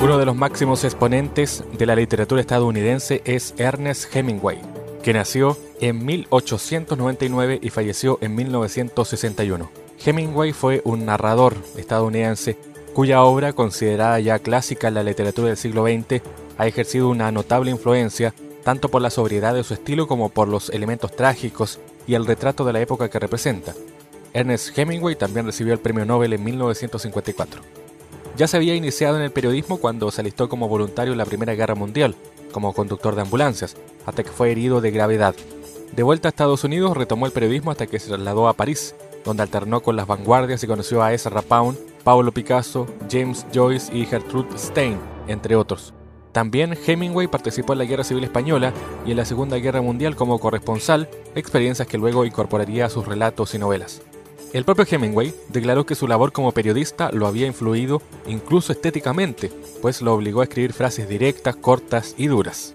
Uno de los máximos exponentes de la literatura estadounidense es Ernest Hemingway, que nació en 1899 y falleció en 1961. Hemingway fue un narrador estadounidense cuya obra, considerada ya clásica en la literatura del siglo XX, ha ejercido una notable influencia tanto por la sobriedad de su estilo como por los elementos trágicos y el retrato de la época que representa. Ernest Hemingway también recibió el premio Nobel en 1954. Ya se había iniciado en el periodismo cuando se alistó como voluntario en la Primera Guerra Mundial, como conductor de ambulancias, hasta que fue herido de gravedad. De vuelta a Estados Unidos retomó el periodismo hasta que se trasladó a París, donde alternó con las vanguardias y conoció a Ezra Pound, Pablo Picasso, James Joyce y Gertrude Stein, entre otros. También Hemingway participó en la Guerra Civil Española y en la Segunda Guerra Mundial como corresponsal, experiencias que luego incorporaría a sus relatos y novelas. El propio Hemingway declaró que su labor como periodista lo había influido incluso estéticamente, pues lo obligó a escribir frases directas, cortas y duras.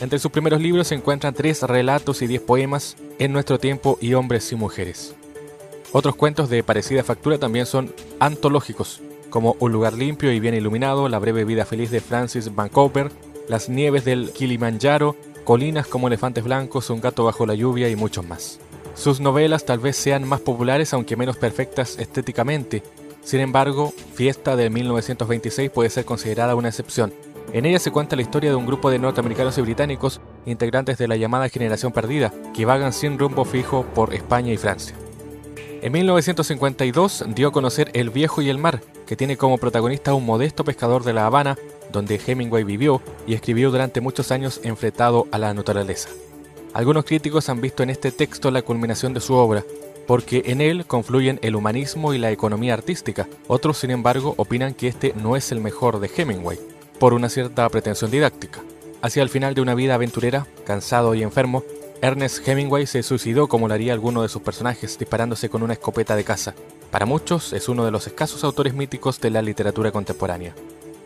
Entre sus primeros libros se encuentran tres relatos y diez poemas, En nuestro tiempo y Hombres y Mujeres. Otros cuentos de parecida factura también son antológicos, como Un lugar limpio y bien iluminado, La breve vida feliz de Francis Vancouver, Las nieves del Kilimanjaro, Colinas como elefantes blancos, Un gato bajo la lluvia y muchos más. Sus novelas tal vez sean más populares aunque menos perfectas estéticamente. Sin embargo, Fiesta de 1926 puede ser considerada una excepción. En ella se cuenta la historia de un grupo de norteamericanos y británicos, integrantes de la llamada generación perdida, que vagan sin rumbo fijo por España y Francia. En 1952 dio a conocer El viejo y el mar, que tiene como protagonista un modesto pescador de La Habana, donde Hemingway vivió y escribió durante muchos años enfrentado a la naturaleza. Algunos críticos han visto en este texto la culminación de su obra, porque en él confluyen el humanismo y la economía artística. Otros, sin embargo, opinan que este no es el mejor de Hemingway, por una cierta pretensión didáctica. Hacia el final de una vida aventurera, cansado y enfermo, Ernest Hemingway se suicidó como lo haría alguno de sus personajes, disparándose con una escopeta de caza. Para muchos es uno de los escasos autores míticos de la literatura contemporánea.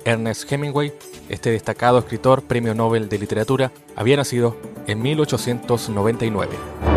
Ernest Hemingway, este destacado escritor premio Nobel de Literatura, había nacido en 1899.